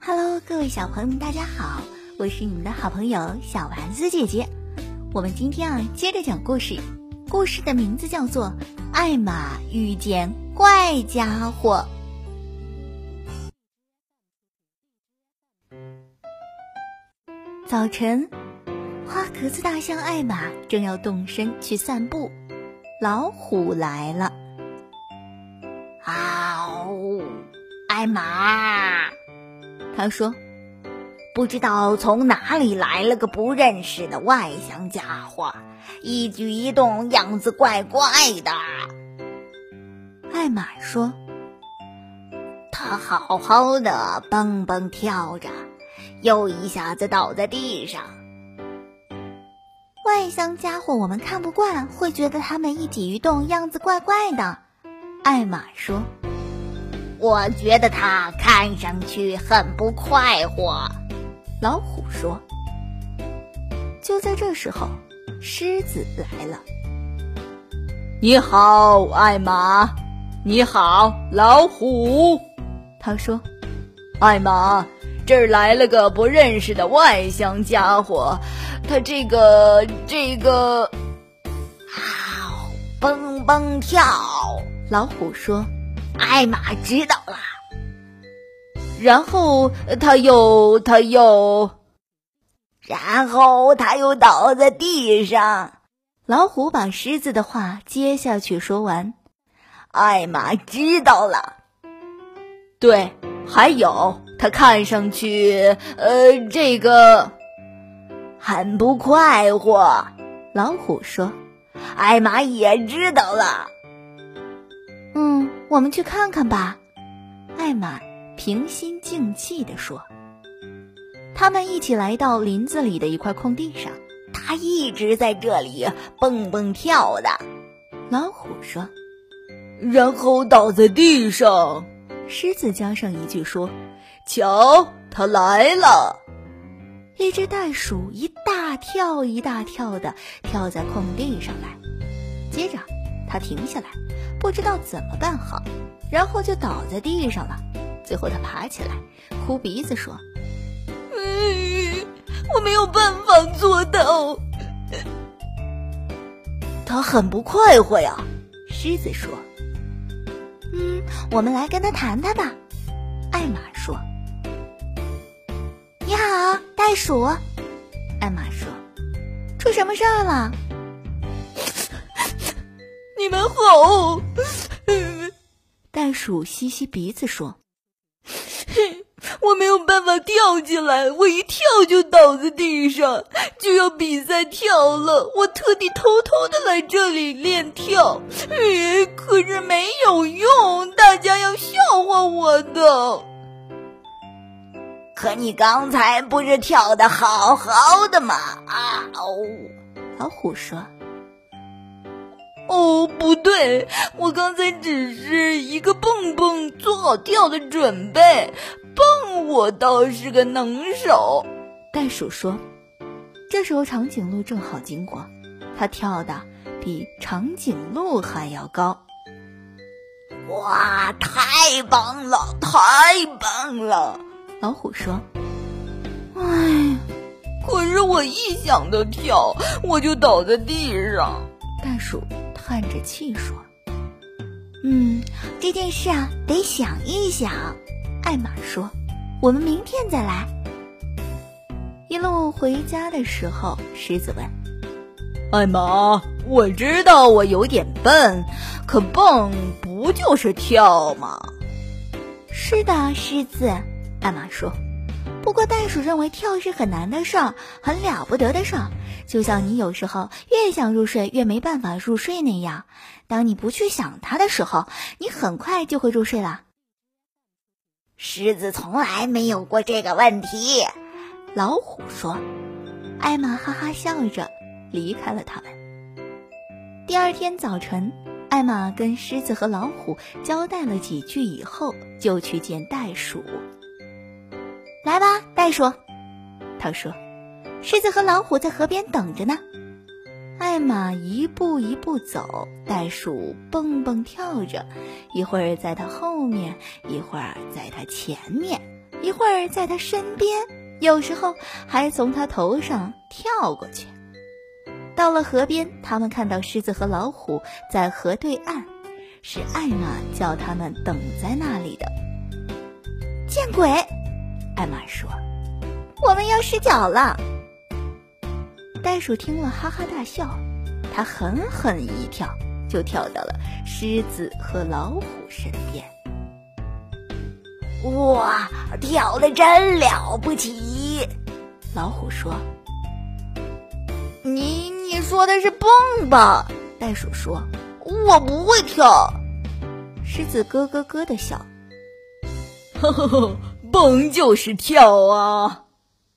Hello，各位小朋友们，大家好，我是你们的好朋友小丸子姐姐。我们今天啊，接着讲故事，故事的名字叫做《艾玛遇见怪家伙》。早晨，花壳子大象艾玛正要动身去散步，老虎来了。艾玛，他说：“不知道从哪里来了个不认识的外乡家伙，一举一动样子怪怪的。”艾玛说：“他好好的蹦蹦跳着。”又一下子倒在地上。外乡家伙，我们看不惯，会觉得他们一举一动样子怪怪的。艾玛说：“我觉得他看上去很不快活。”老虎说：“就在这时候，狮子来了。你好，艾玛。你好，老虎。”他说：“艾玛。”这儿来了个不认识的外乡家伙，他这个这个，啊，蹦蹦跳。老虎说：“艾玛知道了。”然后他又他又，然后他又倒在地上。老虎把狮子的话接下去说完：“艾玛知道了。”对，还有。他看上去，呃，这个很不快活。老虎说：“艾玛也知道了。”嗯，我们去看看吧。”艾玛平心静气地说。他们一起来到林子里的一块空地上，他一直在这里蹦蹦跳的。老虎说：“然后倒在地上。”狮子加上一句说。瞧，他来了！一只袋鼠一大跳一大跳的跳在空地上来，接着他停下来，不知道怎么办好，然后就倒在地上了。最后他爬起来，哭鼻子说：“嗯，我没有办法做到。”他很不快活呀，狮子说：“嗯，我们来跟他谈谈吧。”艾玛说。你好，袋鼠。艾玛说：“出什么事儿了？”你们好。袋鼠吸吸鼻子说：“ 我没有办法跳起来，我一跳就倒在地上，就要比赛跳了。我特地偷偷的来这里练跳，可是没有用，大家要笑话我的。”可你刚才不是跳的好好的吗？啊哦，老虎说：“哦，不对，我刚才只是一个蹦蹦做好跳的准备，蹦我倒是个能手。”袋鼠说。这时候长颈鹿正好经过，它跳的比长颈鹿还要高。哇，太棒了，太棒了！老虎说：“唉，可是我一想到跳，我就倒在地上。”袋鼠叹着气说：“嗯，这件事啊，得想一想。”艾玛说：“我们明天再来。”一路回家的时候，狮子问：“艾玛，我知道我有点笨，可蹦不就是跳吗？”“是的，狮子。”艾玛说：“不过袋鼠认为跳是很难的事儿，很了不得的事儿，就像你有时候越想入睡越没办法入睡那样。当你不去想它的时候，你很快就会入睡了。”狮子从来没有过这个问题，老虎说。艾玛哈哈笑着离开了他们。第二天早晨，艾玛跟狮子和老虎交代了几句以后，就去见袋鼠。来吧，袋鼠，他说：“狮子和老虎在河边等着呢。”艾玛一步一步走，袋鼠蹦蹦跳着，一会儿在它后面，一会儿在它前面，一会儿在它身边，有时候还从它头上跳过去。到了河边，他们看到狮子和老虎在河对岸，是艾玛叫他们等在那里的。见鬼！艾玛说：“我们要失脚了。”袋鼠听了，哈哈大笑。它狠狠一跳，就跳到了狮子和老虎身边。哇，跳的真了不起！老虎说：“你你说的是蹦吧？”袋鼠说：“我不会跳。”狮子咯咯咯的笑：“呵呵呵，蹦就是跳啊！”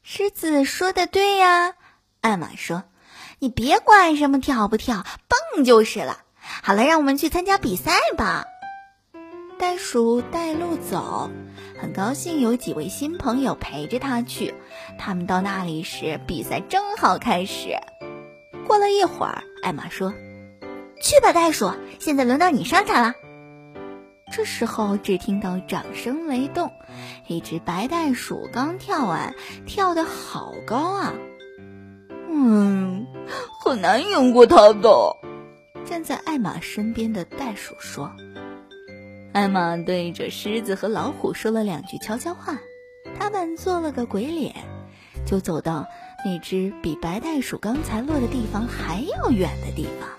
狮子说的对呀。艾玛说：“你别管什么跳不跳，蹦就是了。好了，让我们去参加比赛吧。”袋鼠带路走，很高兴有几位新朋友陪着他去。他们到那里时，比赛正好开始。过了一会儿，艾玛说：“去吧，袋鼠，现在轮到你上场了。”这时候，只听到掌声雷动，一只白袋鼠刚跳完，跳得好高啊！嗯，很难赢过他的。站在艾玛身边的袋鼠说：“艾玛对着狮子和老虎说了两句悄悄话，他们做了个鬼脸，就走到那只比白袋鼠刚才落的地方还要远的地方。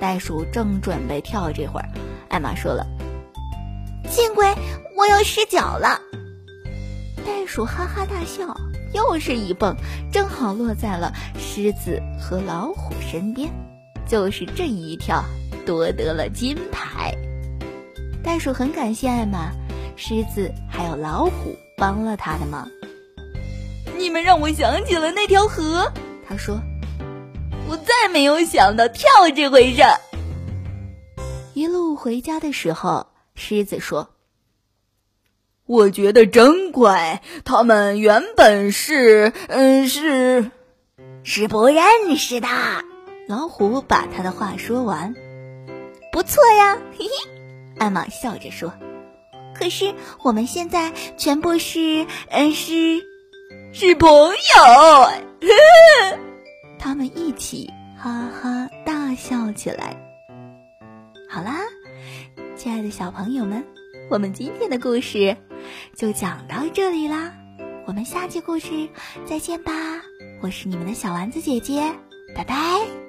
袋鼠正准备跳，这会儿，艾玛说了：‘见鬼，我要失脚了！’袋鼠哈哈大笑。”又是一蹦，正好落在了狮子和老虎身边。就是这一跳，夺得了金牌。袋鼠很感谢艾玛、狮子还有老虎帮了他的忙。你们让我想起了那条河，他说：“我再没有想到跳这回事。”一路回家的时候，狮子说。我觉得真怪，他们原本是，嗯，是，是不认识的。老虎把他的话说完，不错呀，嘿嘿。艾玛笑着说：“可是我们现在全部是，嗯，是，是朋友。”他们一起哈哈大笑起来。好啦，亲爱的小朋友们，我们今天的故事。就讲到这里啦，我们下期故事再见吧！我是你们的小丸子姐姐，拜拜。